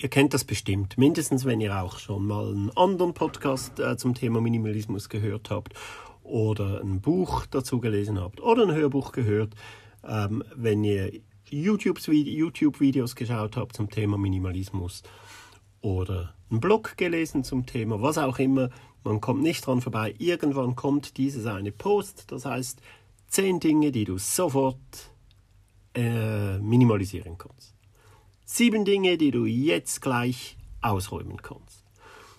Ihr kennt das bestimmt, mindestens wenn ihr auch schon mal einen anderen Podcast äh, zum Thema Minimalismus gehört habt oder ein Buch dazu gelesen habt oder ein Hörbuch gehört, ähm, wenn ihr YouTube-Videos geschaut habt zum Thema Minimalismus oder einen Blog gelesen zum Thema, was auch immer, man kommt nicht dran vorbei. Irgendwann kommt dieses eine Post, das heißt zehn Dinge, die du sofort äh, minimalisieren kannst. Sieben Dinge, die du jetzt gleich ausräumen kannst.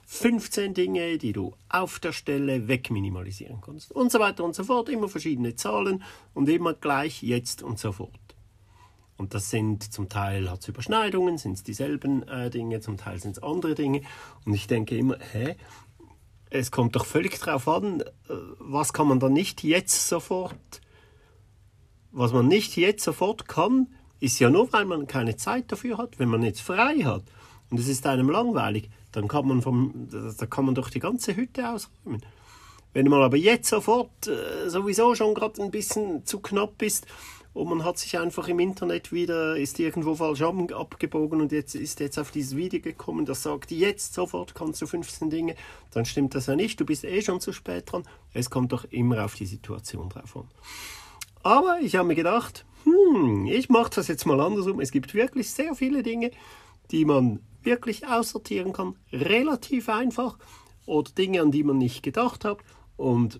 15 Dinge, die du auf der Stelle wegminimalisieren kannst. Und so weiter und so fort. Immer verschiedene Zahlen und immer gleich jetzt und sofort. Und das sind zum Teil hat Überschneidungen, sind es dieselben äh, Dinge, zum Teil sind es andere Dinge. Und ich denke immer, hä? Es kommt doch völlig drauf an, äh, was kann man dann nicht jetzt sofort, was man nicht jetzt sofort kann, ist ja nur, weil man keine Zeit dafür hat. Wenn man jetzt frei hat und es ist einem langweilig, dann kann man, vom, da kann man doch die ganze Hütte ausräumen. Wenn man aber jetzt sofort äh, sowieso schon gerade ein bisschen zu knapp ist und man hat sich einfach im Internet wieder, ist irgendwo falsch abgebogen und jetzt ist jetzt auf dieses Video gekommen, das sagt, jetzt sofort kannst du 15 Dinge, dann stimmt das ja nicht, du bist eh schon zu spät dran. Es kommt doch immer auf die Situation drauf an. Aber ich habe mir gedacht, hm, ich mache das jetzt mal andersrum. Es gibt wirklich sehr viele Dinge, die man wirklich aussortieren kann, relativ einfach oder Dinge, an die man nicht gedacht hat. Und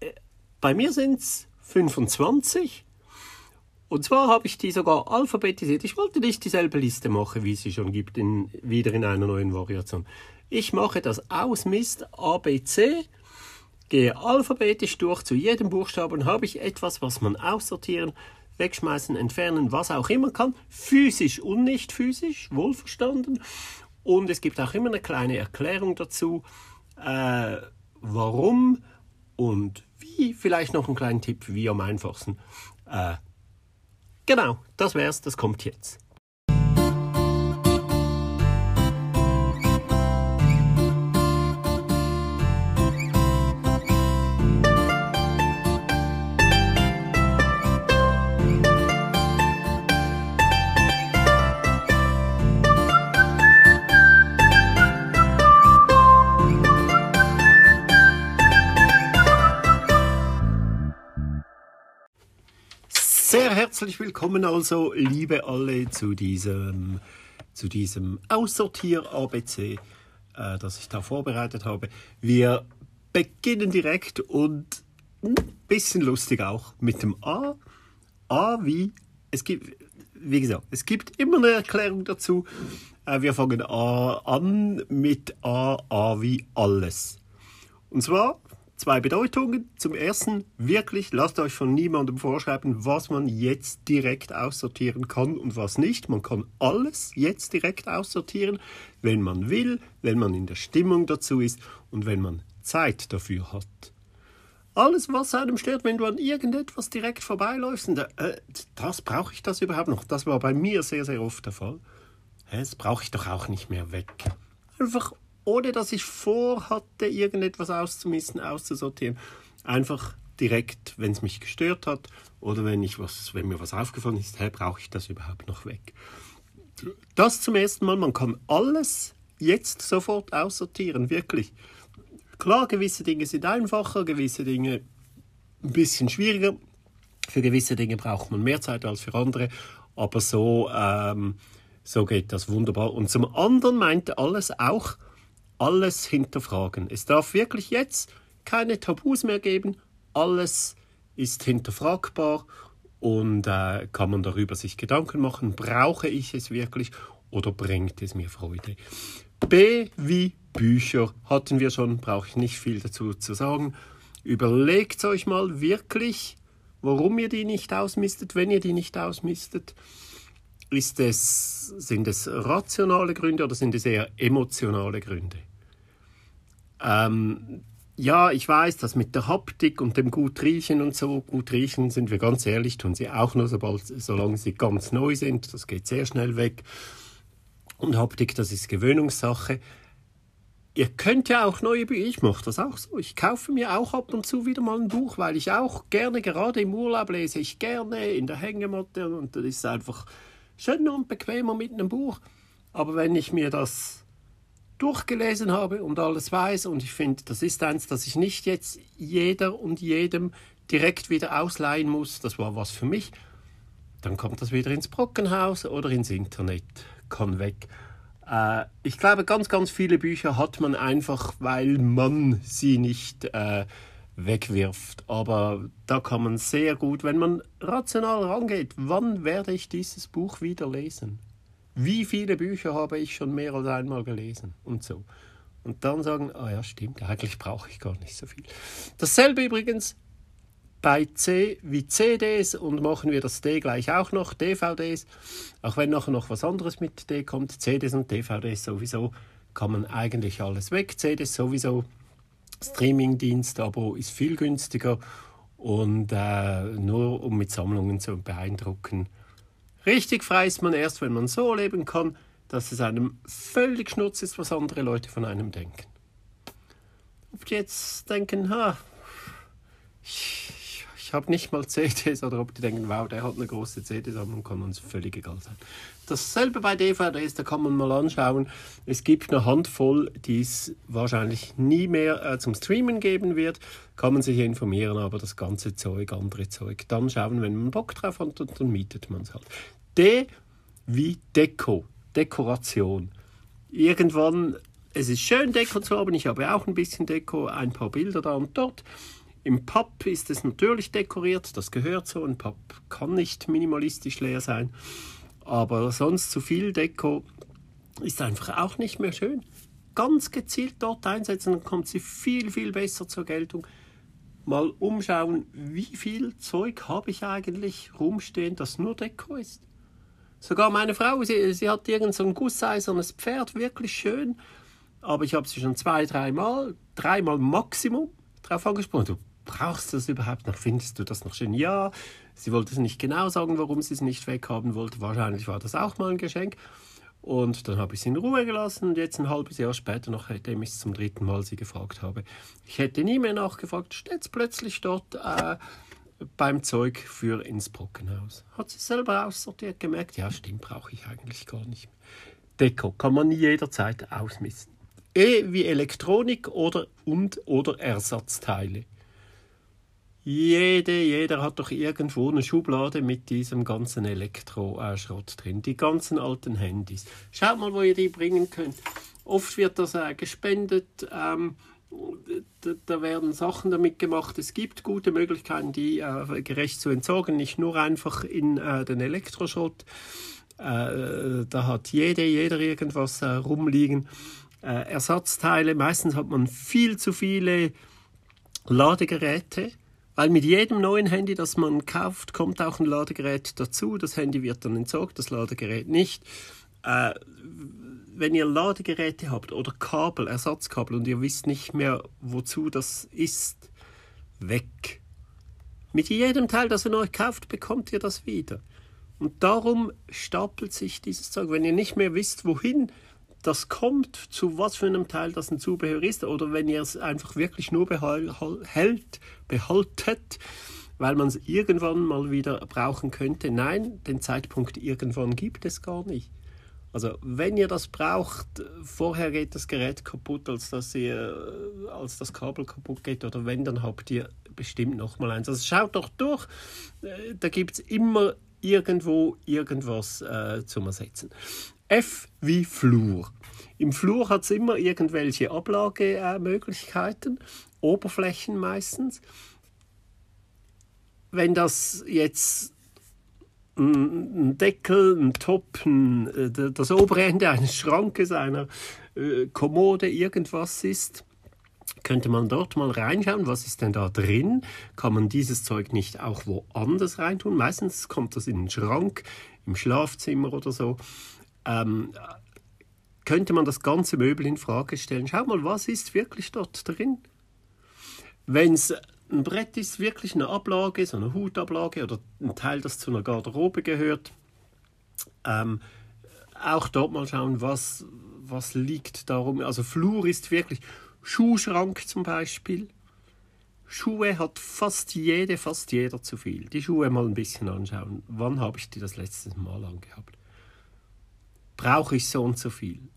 äh, bei mir sind es 25. Und zwar habe ich die sogar alphabetisiert. Ich wollte nicht dieselbe Liste machen, wie es sie schon gibt, in, wieder in einer neuen Variation. Ich mache das Ausmist ABC, gehe alphabetisch durch zu jedem Buchstaben, habe ich etwas, was man aussortieren, wegschmeißen, entfernen, was auch immer kann, physisch und nicht physisch, wohlverstanden. Und es gibt auch immer eine kleine Erklärung dazu, äh, warum und wie. Vielleicht noch einen kleinen Tipp, wie am einfachsten. Äh, genau, das wär's, das kommt jetzt. Herzlich willkommen also, liebe alle, zu diesem, zu diesem Aussortier-ABC, äh, das ich da vorbereitet habe. Wir beginnen direkt und ein bisschen lustig auch mit dem A. A wie, es gibt, wie gesagt, es gibt immer eine Erklärung dazu. Äh, wir fangen A an mit A, A wie alles. Und zwar zwei Bedeutungen. Zum ersten, wirklich, lasst euch von niemandem vorschreiben, was man jetzt direkt aussortieren kann und was nicht. Man kann alles jetzt direkt aussortieren, wenn man will, wenn man in der Stimmung dazu ist und wenn man Zeit dafür hat. Alles, was einem stört, wenn du an irgendetwas direkt vorbeiläufst, und, äh, das brauche ich das überhaupt noch. Das war bei mir sehr, sehr oft der Fall. Das brauche ich doch auch nicht mehr weg. Einfach ohne dass ich vorhatte, irgendetwas auszumisten, auszusortieren. Einfach direkt, wenn es mich gestört hat oder wenn, ich was, wenn mir was aufgefallen ist, hey, brauche ich das überhaupt noch weg. Das zum ersten Mal, man kann alles jetzt sofort aussortieren, wirklich. Klar, gewisse Dinge sind einfacher, gewisse Dinge ein bisschen schwieriger. Für gewisse Dinge braucht man mehr Zeit als für andere, aber so, ähm, so geht das wunderbar. Und zum anderen meinte alles auch, alles hinterfragen. Es darf wirklich jetzt keine Tabus mehr geben. Alles ist hinterfragbar und äh, kann man darüber sich Gedanken machen. Brauche ich es wirklich oder bringt es mir Freude? B wie Bücher hatten wir schon, brauche ich nicht viel dazu zu sagen. Überlegt euch mal wirklich, warum ihr die nicht ausmistet, wenn ihr die nicht ausmistet. Ist es, sind es rationale Gründe oder sind es eher emotionale Gründe? Ähm, ja, ich weiß, dass mit der Haptik und dem gut riechen und so, gut riechen, sind wir ganz ehrlich, tun sie auch nur, sobald, solange sie ganz neu sind. Das geht sehr schnell weg. Und Haptik, das ist Gewöhnungssache. Ihr könnt ja auch neue Bücher, ich mache das auch so. Ich kaufe mir auch ab und zu wieder mal ein Buch, weil ich auch gerne, gerade im Urlaub lese ich gerne in der Hängematte und das ist einfach schöner und bequemer mit einem Buch. Aber wenn ich mir das durchgelesen habe und alles weiß und ich finde, das ist eins, dass ich nicht jetzt jeder und jedem direkt wieder ausleihen muss, das war was für mich, dann kommt das wieder ins Brockenhaus oder ins Internet, kann weg. Äh, ich glaube, ganz, ganz viele Bücher hat man einfach, weil man sie nicht äh, wegwirft. Aber da kann man sehr gut, wenn man rational rangeht, wann werde ich dieses Buch wieder lesen? Wie viele Bücher habe ich schon mehr als einmal gelesen und so. Und dann sagen, ah ja, stimmt, eigentlich brauche ich gar nicht so viel. Dasselbe übrigens bei C wie CDs und machen wir das D gleich auch noch, DVDs. Auch wenn nachher noch was anderes mit D kommt, CDs und DVDs sowieso, kann man eigentlich alles weg. CDs sowieso, Streamingdienst-Abo ist viel günstiger und äh, nur um mit Sammlungen zu beeindrucken, Richtig frei ist man erst, wenn man so leben kann, dass es einem völlig schnurz ist, was andere Leute von einem denken. Ob die jetzt denken, ha, ich, ich, habe nicht mal CDs oder ob die denken, wow, der hat eine große CD-Sammlung, kann uns völlig egal sein. Dasselbe bei DVDs, da kann man mal anschauen. Es gibt eine Handvoll, die es wahrscheinlich nie mehr äh, zum Streamen geben wird. Kann man sich informieren, aber das ganze Zeug, andere Zeug, dann schauen, wenn man Bock drauf hat, und dann mietet man es halt. De wie Deko, Dekoration. Irgendwann, es ist schön Deko zu haben, ich habe auch ein bisschen Deko, ein paar Bilder da und dort. Im Pub ist es natürlich dekoriert, das gehört so. Ein Pub kann nicht minimalistisch leer sein. Aber sonst zu viel Deko ist einfach auch nicht mehr schön. Ganz gezielt dort einsetzen, dann kommt sie viel, viel besser zur Geltung. Mal umschauen, wie viel Zeug habe ich eigentlich rumstehen, das nur Deko ist. Sogar meine Frau, sie, sie hat irgend so ein gusseisernes Pferd, wirklich schön. Aber ich habe sie schon zwei, dreimal, dreimal Maximum darauf angesprochen. Du brauchst das überhaupt noch? Findest du das noch schön? Ja. Sie wollte es nicht genau sagen, warum sie es nicht weghaben wollte. Wahrscheinlich war das auch mal ein Geschenk. Und dann habe ich sie in Ruhe gelassen und jetzt ein halbes Jahr später, nachdem ich es zum dritten Mal sie gefragt habe, ich hätte nie mehr nachgefragt, steht es plötzlich dort äh, beim Zeug für ins Brockenhaus. Hat sie selber aussortiert, gemerkt, ja stimmt, brauche ich eigentlich gar nicht mehr. Deko kann man jederzeit ausmisten. E wie Elektronik oder und oder Ersatzteile. Jede, jeder hat doch irgendwo eine Schublade mit diesem ganzen Elektroschrott drin. Die ganzen alten Handys. Schaut mal, wo ihr die bringen könnt. Oft wird das äh, gespendet. Ähm, da werden Sachen damit gemacht. Es gibt gute Möglichkeiten, die äh, gerecht zu entsorgen, nicht nur einfach in äh, den Elektroschrott. Äh, da hat jede, jeder irgendwas äh, rumliegen. Äh, Ersatzteile, meistens hat man viel zu viele Ladegeräte, weil mit jedem neuen Handy, das man kauft, kommt auch ein Ladegerät dazu. Das Handy wird dann entsorgt, das Ladegerät nicht äh, wenn ihr Ladegeräte habt oder Kabel, Ersatzkabel und ihr wisst nicht mehr, wozu das ist, weg. Mit jedem Teil, das ihr neu kauft, bekommt ihr das wieder. Und darum stapelt sich dieses Zeug. Wenn ihr nicht mehr wisst, wohin das kommt, zu was für einem Teil das ein Zubehör ist, oder wenn ihr es einfach wirklich nur behält, behaltet, weil man es irgendwann mal wieder brauchen könnte. Nein, den Zeitpunkt irgendwann gibt es gar nicht. Also wenn ihr das braucht, vorher geht das Gerät kaputt, als, dass ihr, als das Kabel kaputt geht oder wenn, dann habt ihr bestimmt noch mal eins. Also schaut doch durch, äh, da gibt es immer irgendwo irgendwas äh, zum Ersetzen. F wie Flur. Im Flur hat es immer irgendwelche Ablagemöglichkeiten, Oberflächen meistens. Wenn das jetzt ein Deckel, ein Top, ein, das obere Ende eines Schrankes, einer äh, Kommode, irgendwas ist, könnte man dort mal reinschauen, was ist denn da drin? Kann man dieses Zeug nicht auch woanders reintun? Meistens kommt das in den Schrank, im Schlafzimmer oder so. Ähm, könnte man das ganze Möbel in Frage stellen? Schau mal, was ist wirklich dort drin? Wenn es ein Brett ist wirklich eine Ablage, so eine Hutablage oder ein Teil, das zu einer Garderobe gehört. Ähm, auch dort mal schauen, was, was liegt darum. Also Flur ist wirklich Schuhschrank zum Beispiel. Schuhe hat fast jede, fast jeder zu viel. Die Schuhe mal ein bisschen anschauen. Wann habe ich die das letzte Mal angehabt? Brauche ich so und so viel.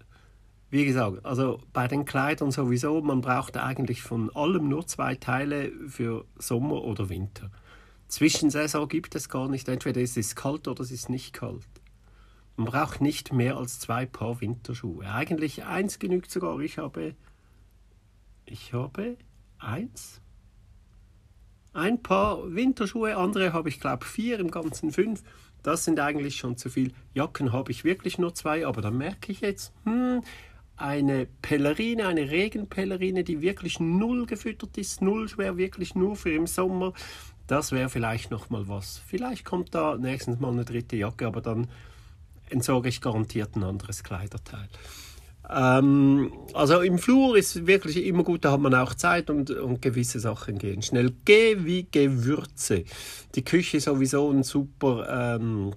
Wie gesagt, also bei den Kleidern sowieso, man braucht eigentlich von allem nur zwei Teile für Sommer oder Winter. Zwischensaison gibt es gar nicht, entweder es ist kalt oder es ist nicht kalt. Man braucht nicht mehr als zwei Paar Winterschuhe. Eigentlich eins genügt sogar. Ich habe, ich habe eins, ein Paar Winterschuhe, andere habe ich glaube vier, im Ganzen fünf. Das sind eigentlich schon zu viel. Jacken habe ich wirklich nur zwei, aber dann merke ich jetzt, hm, eine Pellerine, eine Regenpellerine, die wirklich null gefüttert ist, null schwer, wirklich nur für im Sommer. Das wäre vielleicht noch mal was. Vielleicht kommt da nächstens mal eine dritte Jacke, aber dann entsorge ich garantiert ein anderes Kleiderteil. Ähm, also im Flur ist wirklich immer gut, da hat man auch Zeit und, und gewisse Sachen gehen schnell. Geh wie Gewürze. Die Küche ist sowieso ein super, ähm,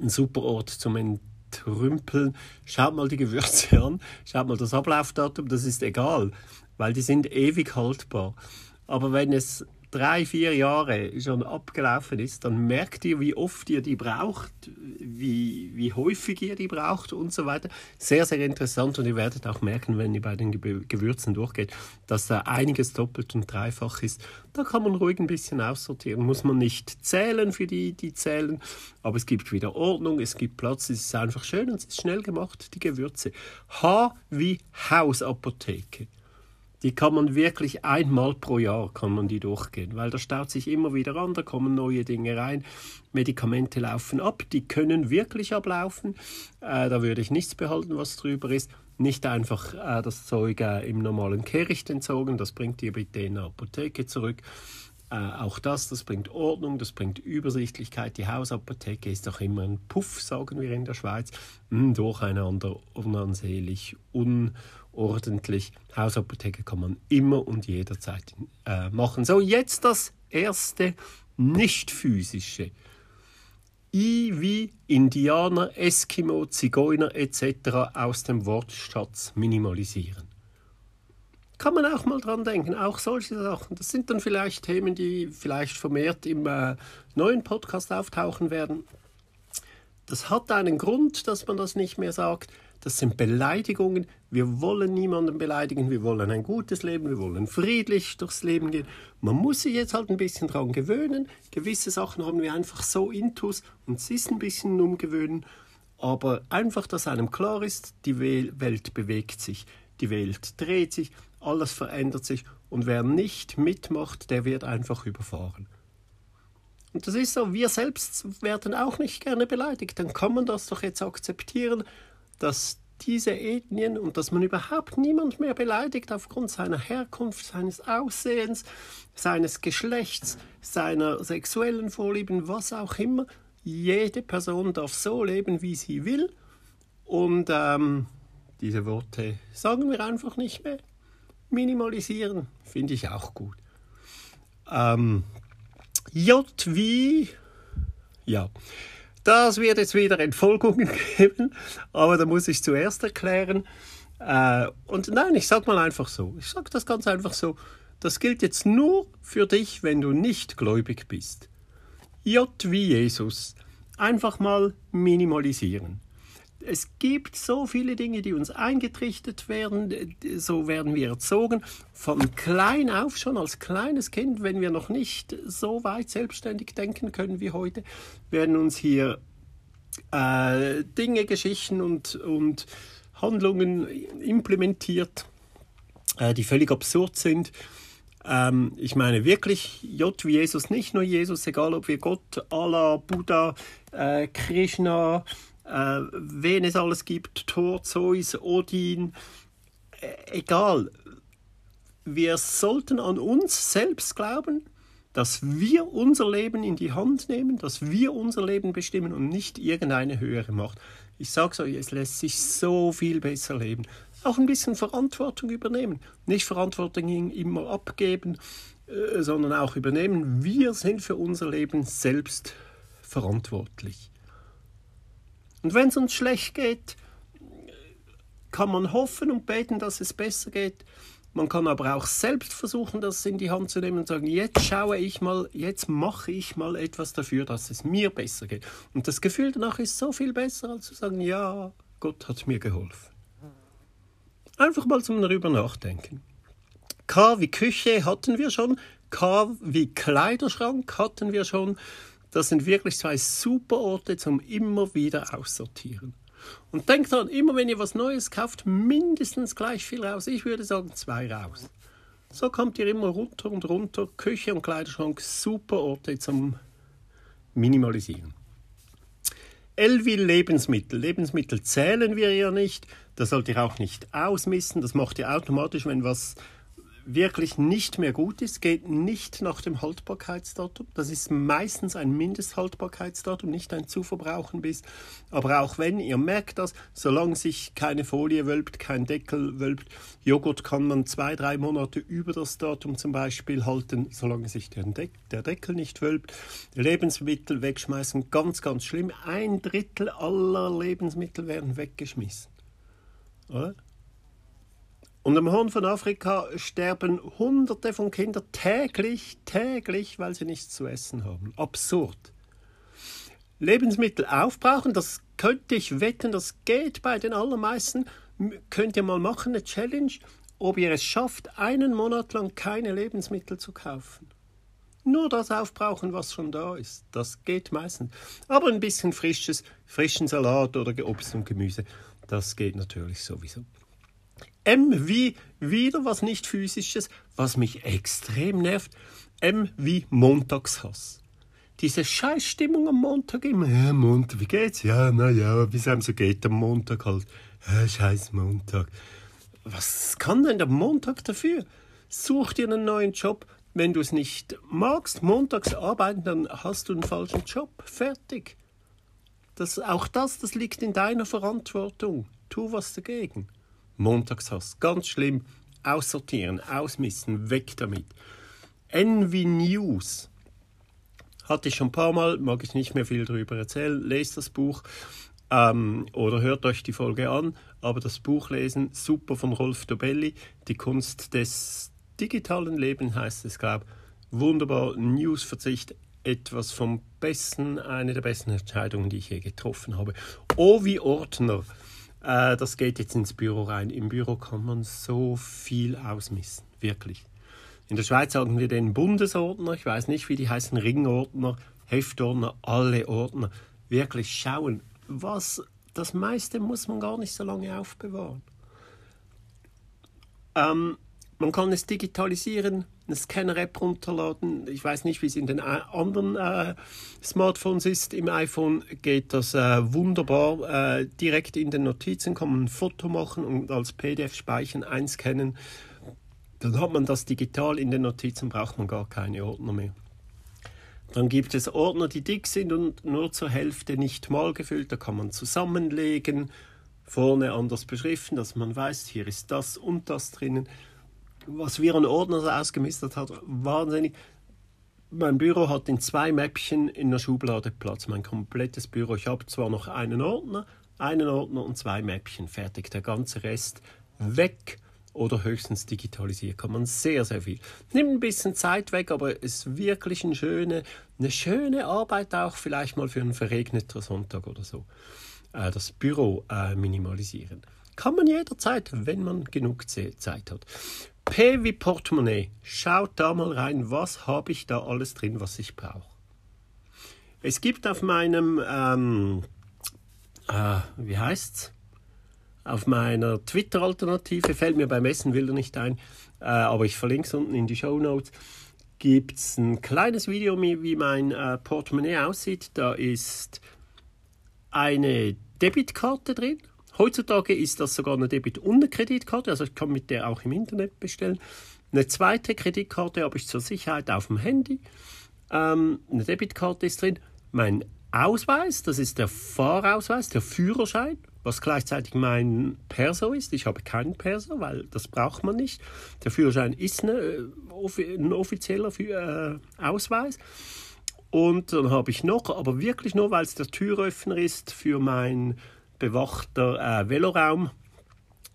ein super Ort zum Entrümpeln. Schaut mal die Gewürze an, schaut mal das Ablaufdatum, das ist egal, weil die sind ewig haltbar. Aber wenn es drei, vier Jahre schon abgelaufen ist, dann merkt ihr, wie oft ihr die braucht, wie, wie häufig ihr die braucht und so weiter. Sehr, sehr interessant und ihr werdet auch merken, wenn ihr bei den Gewürzen durchgeht, dass da einiges doppelt und dreifach ist. Da kann man ruhig ein bisschen aussortieren. Muss man nicht zählen für die, die zählen, aber es gibt wieder Ordnung, es gibt Platz, es ist einfach schön und es ist schnell gemacht, die Gewürze. H wie Hausapotheke die kann man wirklich einmal pro Jahr kann man die durchgehen, weil da staut sich immer wieder an, da kommen neue Dinge rein, Medikamente laufen ab, die können wirklich ablaufen, äh, da würde ich nichts behalten, was drüber ist. Nicht einfach äh, das Zeug äh, im normalen Kehricht entsorgen, das bringt ihr bitte in der Apotheke zurück. Äh, auch das, das bringt Ordnung, das bringt Übersichtlichkeit. Die Hausapotheke ist doch immer ein Puff, sagen wir in der Schweiz. Hm, durcheinander, unansehlich, un ordentlich. Hausapotheke kann man immer und jederzeit äh, machen. So, jetzt das erste nicht physische. I wie Indianer, Eskimo, Zigeuner etc. aus dem Wortschatz minimalisieren. Kann man auch mal dran denken, auch solche Sachen. Das sind dann vielleicht Themen, die vielleicht vermehrt im äh, neuen Podcast auftauchen werden. Das hat einen Grund, dass man das nicht mehr sagt. Das sind Beleidigungen. Wir wollen niemanden beleidigen. Wir wollen ein gutes Leben. Wir wollen friedlich durchs Leben gehen. Man muss sich jetzt halt ein bisschen daran gewöhnen. Gewisse Sachen haben wir einfach so intus und es ist ein bisschen umgewöhnen. Aber einfach, dass einem klar ist, die Welt bewegt sich. Die Welt dreht sich. Alles verändert sich. Und wer nicht mitmacht, der wird einfach überfahren. Und das ist so, wir selbst werden auch nicht gerne beleidigt. Dann kann man das doch jetzt akzeptieren dass diese Ethnien und dass man überhaupt niemand mehr beleidigt aufgrund seiner Herkunft, seines Aussehens, seines Geschlechts, seiner sexuellen Vorlieben, was auch immer. Jede Person darf so leben, wie sie will. Und ähm, diese Worte sagen wir einfach nicht mehr. Minimalisieren finde ich auch gut. Ähm, J wie ja. Das wird jetzt wieder Entfolgungen geben, aber da muss ich zuerst erklären. Äh, und nein, ich sag mal einfach so. Ich sag das ganz einfach so. Das gilt jetzt nur für dich, wenn du nicht gläubig bist. J wie Jesus. Einfach mal minimalisieren es gibt so viele Dinge, die uns eingetrichtert werden, so werden wir erzogen. Von klein auf, schon als kleines Kind, wenn wir noch nicht so weit selbstständig denken können wie heute, werden uns hier äh, Dinge, Geschichten und, und Handlungen implementiert, äh, die völlig absurd sind. Ähm, ich meine wirklich J wie Jesus, nicht nur Jesus, egal ob wir Gott, Allah, Buddha, äh, Krishna, äh, wen es alles gibt, Thor, Zeus, Odin, äh, egal. Wir sollten an uns selbst glauben, dass wir unser Leben in die Hand nehmen, dass wir unser Leben bestimmen und nicht irgendeine höhere Macht. Ich sage euch, es lässt sich so viel besser leben. Auch ein bisschen Verantwortung übernehmen. Nicht Verantwortung immer abgeben, äh, sondern auch übernehmen. Wir sind für unser Leben selbst verantwortlich. Und wenn es uns schlecht geht, kann man hoffen und beten, dass es besser geht. Man kann aber auch selbst versuchen, das in die Hand zu nehmen und sagen, jetzt schaue ich mal, jetzt mache ich mal etwas dafür, dass es mir besser geht. Und das Gefühl danach ist so viel besser, als zu sagen, ja, Gott hat mir geholfen. Einfach mal zum darüber nachdenken. K wie Küche hatten wir schon, K wie Kleiderschrank hatten wir schon. Das sind wirklich zwei super Orte zum immer wieder aussortieren. Und denkt dran, immer wenn ihr was Neues kauft, mindestens gleich viel raus. Ich würde sagen zwei raus. So kommt ihr immer runter und runter. Küche und Kleiderschrank, super Orte zum Minimalisieren. L Lebensmittel. Lebensmittel zählen wir ja nicht. Das sollt ihr auch nicht ausmissen. Das macht ihr automatisch, wenn was wirklich nicht mehr gut ist, geht nicht nach dem Haltbarkeitsdatum. Das ist meistens ein Mindesthaltbarkeitsdatum, nicht ein zu verbrauchen bis. Aber auch wenn ihr merkt das, solange sich keine Folie wölbt, kein Deckel wölbt, Joghurt kann man zwei, drei Monate über das Datum zum Beispiel halten, solange sich der, Deck, der Deckel nicht wölbt. Lebensmittel wegschmeißen, ganz, ganz schlimm. Ein Drittel aller Lebensmittel werden weggeschmissen. Oder? Und am Horn von Afrika sterben Hunderte von Kindern täglich, täglich, weil sie nichts zu essen haben. Absurd. Lebensmittel aufbrauchen, das könnte ich wetten, das geht bei den allermeisten. Könnt ihr mal machen, eine Challenge, ob ihr es schafft, einen Monat lang keine Lebensmittel zu kaufen. Nur das aufbrauchen, was schon da ist. Das geht meistens. Aber ein bisschen frisches, frischen Salat oder Obst und Gemüse, das geht natürlich sowieso. M wie wieder was nicht physisches, was mich extrem nervt. M wie Montagshass. Diese Scheißstimmung am Montag immer. Ja, Montag, wie geht's? Ja, naja, wie es einem so geht am Montag halt. Ja, scheiß Montag. Was kann denn der Montag dafür? Such dir einen neuen Job. Wenn du es nicht magst, montags arbeiten, dann hast du einen falschen Job. Fertig. Das, auch das, das liegt in deiner Verantwortung. Tu was dagegen. Montagshass. Ganz schlimm. Aussortieren, ausmissen, weg damit. Envy News. Hatte ich schon ein paar Mal, mag ich nicht mehr viel darüber erzählen. Lest das Buch ähm, oder hört euch die Folge an. Aber das Buch lesen, super von Rolf Dobelli. Die Kunst des digitalen Lebens heißt es, glaube ich. Wunderbar. Newsverzicht, etwas vom Besten, eine der besten Entscheidungen, die ich je getroffen habe. Wie Ordner. Äh, das geht jetzt ins Büro rein. Im Büro kann man so viel ausmissen, wirklich. In der Schweiz sagen wir den Bundesordner, ich weiß nicht, wie die heißen, Ringordner, Heftordner, alle Ordner. Wirklich schauen, was das meiste muss man gar nicht so lange aufbewahren. Ähm, man kann es digitalisieren, eine Scanner-App runterladen. Ich weiß nicht, wie es in den äh, anderen äh, Smartphones ist. Im iPhone geht das äh, wunderbar. Äh, direkt in den Notizen kann man ein Foto machen und als PDF speichern, einscannen. Dann hat man das digital in den Notizen, braucht man gar keine Ordner mehr. Dann gibt es Ordner, die dick sind und nur zur Hälfte nicht mal gefüllt. Da kann man zusammenlegen, vorne anders beschriften, dass man weiß, hier ist das und das drinnen was wir an Ordner ausgemistet hat, wahnsinnig. Mein Büro hat in zwei Mäppchen in der Schublade Platz, mein komplettes Büro. Ich habe zwar noch einen Ordner, einen Ordner und zwei Mäppchen fertig. Der ganze Rest weg oder höchstens digitalisiert. Kann man sehr, sehr viel. Nimmt ein bisschen Zeit weg, aber ist wirklich eine schöne, eine schöne Arbeit auch vielleicht mal für einen verregneten Sonntag oder so. Äh, das Büro äh, minimalisieren. Kann man jederzeit, wenn man genug Zeit hat. P wie Portemonnaie. Schaut da mal rein, was habe ich da alles drin, was ich brauche. Es gibt auf meinem, ähm, äh, wie heißt's? Auf meiner Twitter-Alternative, fällt mir beim Essen wieder nicht ein, äh, aber ich verlinke es unten in die Show Notes, gibt es ein kleines Video, wie mein äh, Portemonnaie aussieht. Da ist eine Debitkarte drin, Heutzutage ist das sogar eine Debit- und eine Kreditkarte, also ich kann mit der auch im Internet bestellen. Eine zweite Kreditkarte habe ich zur Sicherheit auf dem Handy. Ähm, eine Debitkarte ist drin. Mein Ausweis, das ist der Fahrausweis, der Führerschein, was gleichzeitig mein Perso ist. Ich habe keinen Perso, weil das braucht man nicht. Der Führerschein ist eine, äh, ein offizieller äh, Ausweis. Und dann habe ich noch, aber wirklich nur, weil es der Türöffner ist für mein bewachter äh, Veloraum,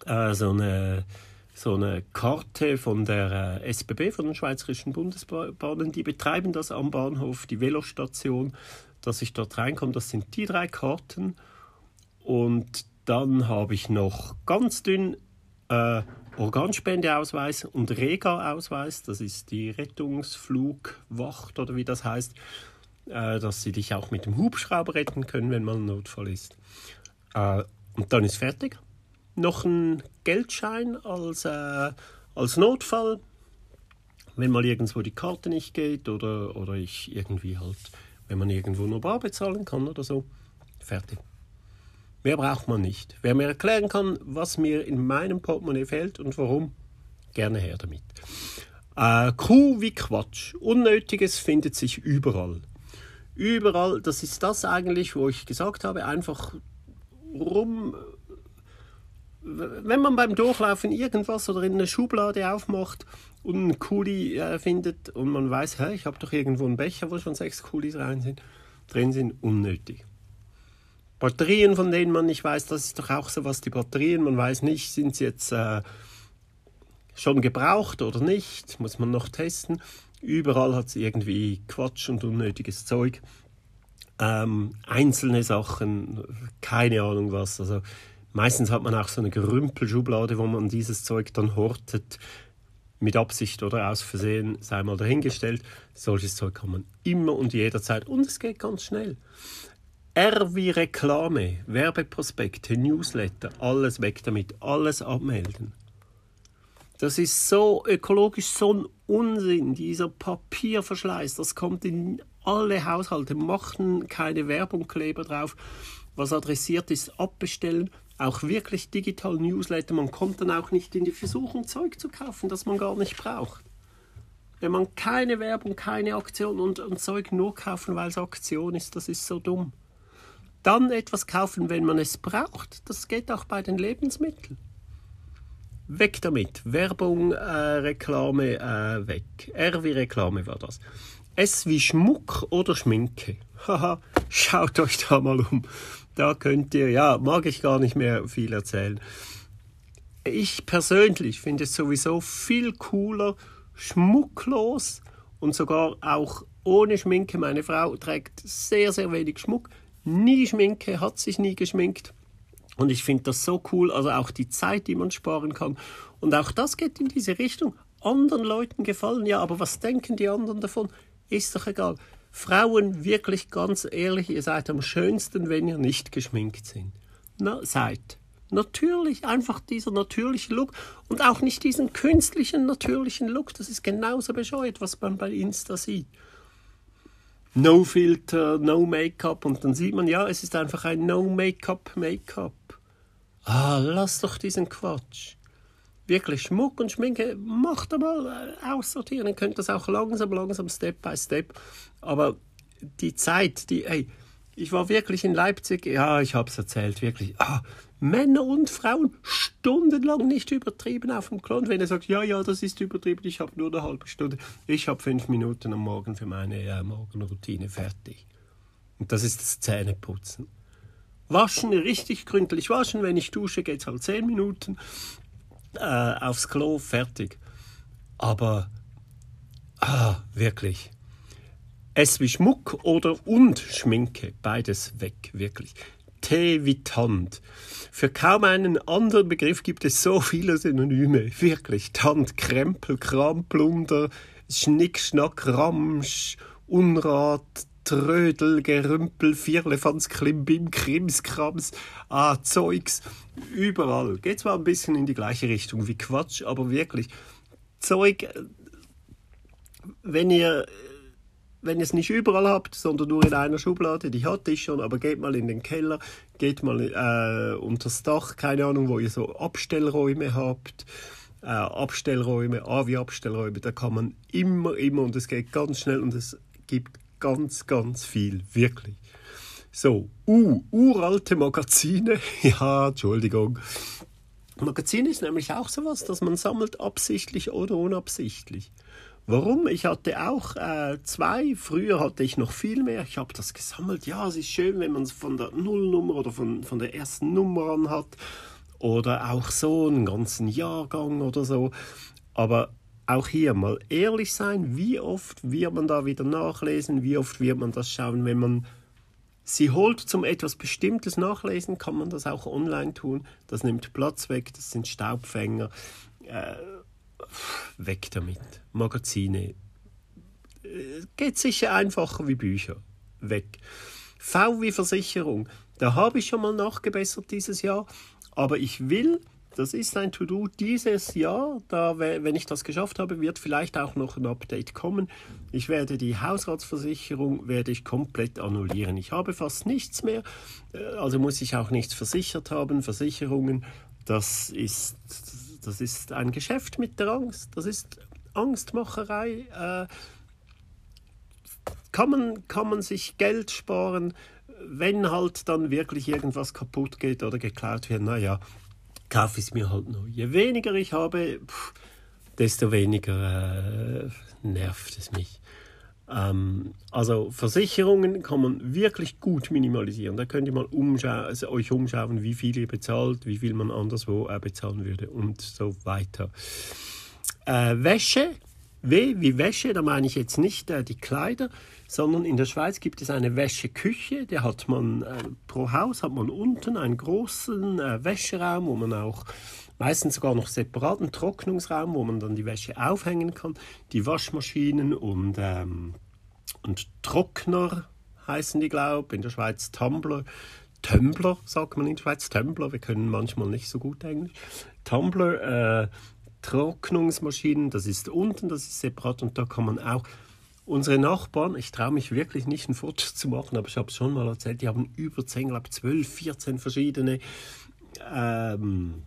äh, so, eine, so eine Karte von der äh, SBB, von den Schweizerischen Bundesbahnen. Die betreiben das am Bahnhof, die Velostation, dass ich dort reinkomme. Das sind die drei Karten und dann habe ich noch ganz dünn äh, Organspendeausweis und Rega-Ausweis. Das ist die Rettungsflugwacht oder wie das heißt, äh, dass sie dich auch mit dem Hubschrauber retten können, wenn mal ein Notfall ist. Äh, und dann ist fertig. Noch ein Geldschein als, äh, als Notfall, wenn mal irgendwo die Karte nicht geht oder, oder ich irgendwie halt, wenn man irgendwo nur bar bezahlen kann oder so. Fertig. Mehr braucht man nicht. Wer mir erklären kann, was mir in meinem Portemonnaie fehlt und warum, gerne her damit. Äh, Kuh wie Quatsch. Unnötiges findet sich überall. Überall, das ist das eigentlich, wo ich gesagt habe, einfach rum. Wenn man beim Durchlaufen irgendwas oder in eine Schublade aufmacht und einen Kuli äh, findet und man weiß, hä, ich habe doch irgendwo einen Becher, wo schon sechs Kulis rein sind, drin sind, unnötig. Batterien, von denen man nicht weiß, das ist doch auch so was, die Batterien, man weiß nicht, sind sie jetzt äh, schon gebraucht oder nicht, muss man noch testen. Überall hat es irgendwie Quatsch und unnötiges Zeug. Ähm, einzelne Sachen, keine Ahnung was. Also meistens hat man auch so eine Gerümpelschublade, wo man dieses Zeug dann hortet, mit Absicht oder aus Versehen, sei mal dahingestellt. Solches Zeug kann man immer und jederzeit und es geht ganz schnell. R wie Reklame, Werbeprospekte, Newsletter, alles weg damit, alles abmelden. Das ist so ökologisch so ein Unsinn, dieser Papierverschleiß, das kommt in alle Haushalte, machen keine Werbungkleber drauf. Was adressiert ist, abbestellen, auch wirklich digital Newsletter. Man kommt dann auch nicht in die Versuchung, Zeug zu kaufen, das man gar nicht braucht. Wenn man keine Werbung, keine Aktion und, und Zeug nur kaufen, weil es Aktion ist, das ist so dumm. Dann etwas kaufen, wenn man es braucht. Das geht auch bei den Lebensmitteln. Weg damit. Werbung, äh, Reklame, äh, weg. R wie Reklame war das. S wie Schmuck oder Schminke. Haha, schaut euch da mal um. Da könnt ihr, ja, mag ich gar nicht mehr viel erzählen. Ich persönlich finde es sowieso viel cooler, schmucklos und sogar auch ohne Schminke. Meine Frau trägt sehr, sehr wenig Schmuck nie Schminke, hat sich nie geschminkt. Und ich finde das so cool, also auch die Zeit, die man sparen kann. Und auch das geht in diese Richtung. Anderen Leuten gefallen, ja, aber was denken die anderen davon? Ist doch egal. Frauen, wirklich ganz ehrlich, ihr seid am schönsten, wenn ihr nicht geschminkt seid. Na, seid. Natürlich, einfach dieser natürliche Look und auch nicht diesen künstlichen natürlichen Look. Das ist genauso bescheuert, was man bei Insta sieht. No Filter, No Make-up und dann sieht man, ja, es ist einfach ein No Make-up Make-up. Ah, lass doch diesen Quatsch. Wirklich Schmuck und Schminke, macht einmal äh, aussortieren. Ihr könnt das auch langsam, langsam, Step by Step. Aber die Zeit, die, ey, ich war wirklich in Leipzig, ja, ich habe es erzählt, wirklich. Ah, Männer und Frauen stundenlang nicht übertrieben auf dem Klo. Und wenn er sagt, ja, ja, das ist übertrieben, ich habe nur eine halbe Stunde, ich habe fünf Minuten am Morgen für meine äh, Morgenroutine fertig. Und das ist das Zähneputzen. Waschen, richtig gründlich waschen. Wenn ich dusche, geht es halt zehn Minuten. Äh, aufs Klo, fertig. Aber, ah, wirklich. Es wie Schmuck oder und Schminke, beides weg, wirklich. Tee wie Tant. Für kaum einen anderen Begriff gibt es so viele Synonyme. Wirklich. Tant, Krempel, Kram, Plunder, Schnick, Schnack, Ramsch, Unrat, Trödel, Gerümpel, Vierlefanz, Klimbim, Krimskrams, ah, Zeugs, überall. Geht zwar ein bisschen in die gleiche Richtung wie Quatsch, aber wirklich. Zeug, wenn ihr wenn ihr es nicht überall habt, sondern nur in einer Schublade, die hatte ich schon, aber geht mal in den Keller, geht mal äh, unter das Dach, keine Ahnung, wo ihr so Abstellräume habt, äh, Abstellräume, AVI-Abstellräume, da kann man immer, immer, und es geht ganz schnell und es gibt ganz, ganz viel, wirklich. So, uh, uralte Magazine, ja, Entschuldigung. Magazin ist nämlich auch sowas, dass man sammelt absichtlich oder unabsichtlich. Warum? Ich hatte auch äh, zwei. Früher hatte ich noch viel mehr. Ich habe das gesammelt. Ja, es ist schön, wenn man es von der Nullnummer oder von, von der ersten Nummer an hat. Oder auch so einen ganzen Jahrgang oder so. Aber auch hier mal ehrlich sein, wie oft wird man da wieder nachlesen, wie oft wird man das schauen, wenn man Sie holt zum etwas Bestimmtes nachlesen, kann man das auch online tun. Das nimmt Platz weg, das sind Staubfänger. Äh, weg damit. Magazine. Äh, geht sicher einfacher wie Bücher. Weg. V wie Versicherung. Da habe ich schon mal nachgebessert dieses Jahr. Aber ich will das ist ein To-Do dieses Jahr. Da, wenn ich das geschafft habe, wird vielleicht auch noch ein Update kommen. Ich werde die Hausratsversicherung werde ich komplett annullieren. Ich habe fast nichts mehr, äh, also muss ich auch nichts versichert haben. Versicherungen, das ist, das ist ein Geschäft mit der Angst. Das ist Angstmacherei. Äh, kann man, kann man sich Geld sparen, wenn halt dann wirklich irgendwas kaputt geht oder geklaut wird? Naja, kaufe ich es mir halt noch. Je weniger ich habe, pff, desto weniger äh, nervt es mich. Ähm, also Versicherungen kann man wirklich gut minimalisieren. Da könnt ihr mal also euch umschauen, wie viel ihr bezahlt, wie viel man anderswo äh, bezahlen würde und so weiter. Äh, Wäsche, W wie Wäsche, da meine ich jetzt nicht äh, die Kleider, sondern in der Schweiz gibt es eine Wäscheküche, der hat man äh, pro Haus hat man unten einen großen äh, Wäscheraum, wo man auch meistens sogar noch separaten Trocknungsraum, wo man dann die Wäsche aufhängen kann, die Waschmaschinen und, ähm, und Trockner heißen die, glaube in der Schweiz Tumbler. Tumbler sagt man in der Schweiz, Tumbler, wir können manchmal nicht so gut Englisch. Tumbler, äh, Trocknungsmaschinen, das ist unten, das ist separat und da kann man auch Unsere Nachbarn, ich traue mich wirklich nicht ein Foto zu machen, aber ich habe es schon mal erzählt, die haben über 10, glaube 12, 14 verschiedene ähm,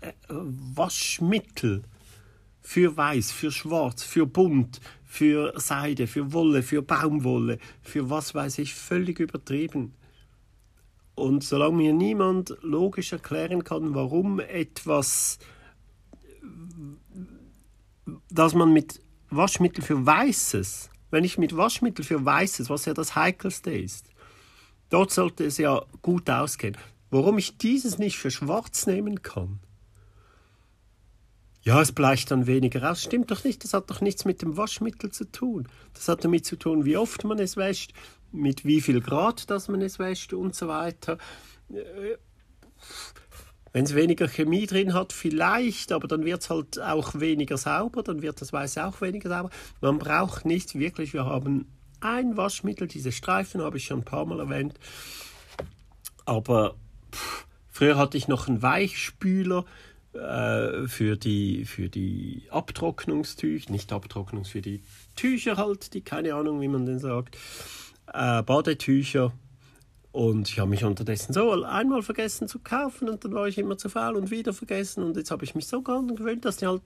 äh, Waschmittel für weiß, für schwarz, für bunt, für Seide, für Wolle, für Baumwolle, für was weiß ich, völlig übertrieben. Und solange mir niemand logisch erklären kann, warum etwas, das man mit Waschmittel für Weißes, wenn ich mit Waschmittel für Weißes, was ja das Heikelste ist, dort sollte es ja gut ausgehen. Warum ich dieses nicht für Schwarz nehmen kann? Ja, es bleicht dann weniger aus. Stimmt doch nicht, das hat doch nichts mit dem Waschmittel zu tun. Das hat damit zu tun, wie oft man es wäscht, mit wie viel Grad, dass man es wäscht und so weiter. Wenn es weniger Chemie drin hat, vielleicht, aber dann wird es halt auch weniger sauber, dann wird das Weiße auch weniger sauber. Man braucht nicht wirklich, wir haben ein Waschmittel, diese Streifen habe ich schon ein paar Mal erwähnt, aber pff, früher hatte ich noch einen Weichspüler äh, für, die, für die Abtrocknungstücher, nicht Abtrocknungs, für die Tücher halt, die keine Ahnung, wie man den sagt, äh, Badetücher und ich habe mich unterdessen so einmal vergessen zu kaufen und dann war ich immer zu faul und wieder vergessen. Und jetzt habe ich mich so gewöhnt, dass die halt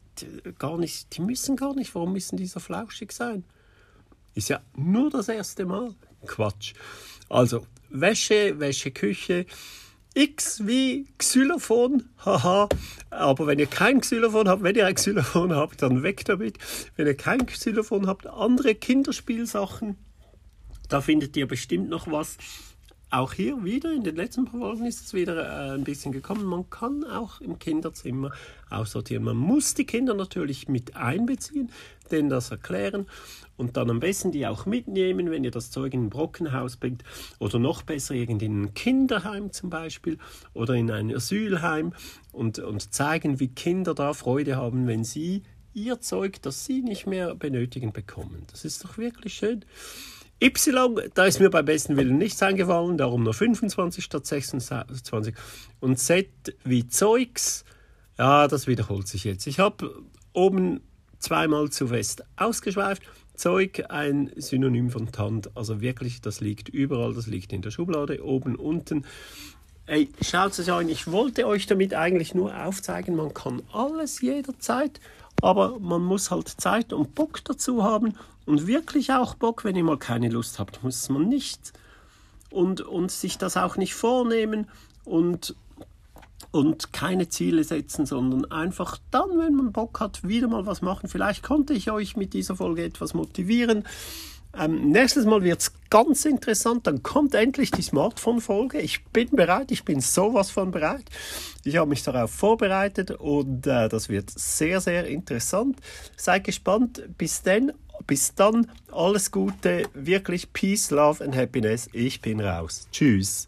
gar nicht, die müssen gar nicht, warum müssen die so flauschig sein? Ist ja nur das erste Mal. Quatsch. Also, Wäsche, Wäscheküche, X wie Xylophon, haha. Aber wenn ihr kein Xylophon habt, wenn ihr ein Xylophon habt, dann weg damit. Wenn ihr kein Xylophon habt, andere Kinderspielsachen, da findet ihr bestimmt noch was auch hier wieder, in den letzten paar Folgen ist es wieder äh, ein bisschen gekommen, man kann auch im Kinderzimmer aussortieren. Man muss die Kinder natürlich mit einbeziehen, denen das erklären und dann am besten die auch mitnehmen, wenn ihr das Zeug in ein Brockenhaus bringt oder noch besser in ein Kinderheim zum Beispiel oder in ein Asylheim und, und zeigen, wie Kinder da Freude haben, wenn sie ihr Zeug, das sie nicht mehr benötigen, bekommen. Das ist doch wirklich schön. Y, da ist mir beim besten Willen nichts eingefallen, darum nur 25 statt 26. Und Z wie Zeugs, ja, das wiederholt sich jetzt. Ich habe oben zweimal zu fest ausgeschweift. Zeug ein Synonym von Tand. Also wirklich, das liegt überall, das liegt in der Schublade, oben, unten. Ey, schaut es an, ich wollte euch damit eigentlich nur aufzeigen, man kann alles jederzeit, aber man muss halt Zeit und Bock dazu haben und wirklich auch Bock, wenn ihr mal keine Lust habt, muss man nicht. Und, und sich das auch nicht vornehmen und, und keine Ziele setzen, sondern einfach dann, wenn man Bock hat, wieder mal was machen. Vielleicht konnte ich euch mit dieser Folge etwas motivieren. Ähm, nächstes Mal wird es ganz interessant. Dann kommt endlich die Smartphone-Folge. Ich bin bereit. Ich bin sowas von bereit. Ich habe mich darauf vorbereitet und äh, das wird sehr, sehr interessant. Seid gespannt. Bis dann bis dann, alles Gute, wirklich Peace, Love and Happiness. Ich bin raus. Tschüss.